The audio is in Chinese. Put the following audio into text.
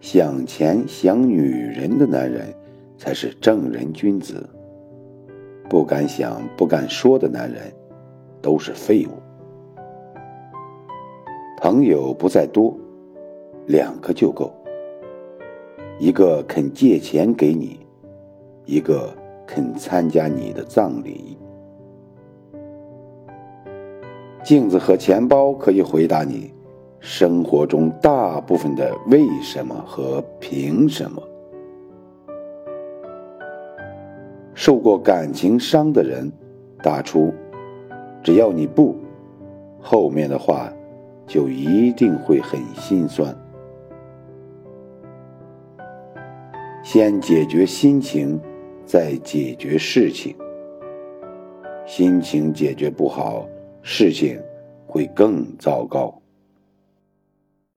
想钱想女人的男人才是正人君子。不敢想不敢说的男人都是废物。朋友不在多，两个就够。一个肯借钱给你，一个肯参加你的葬礼。镜子和钱包可以回答你生活中大部分的为什么和凭什么。受过感情伤的人，打出“只要你不”，后面的话就一定会很心酸。先解决心情，再解决事情。心情解决不好，事情会更糟糕。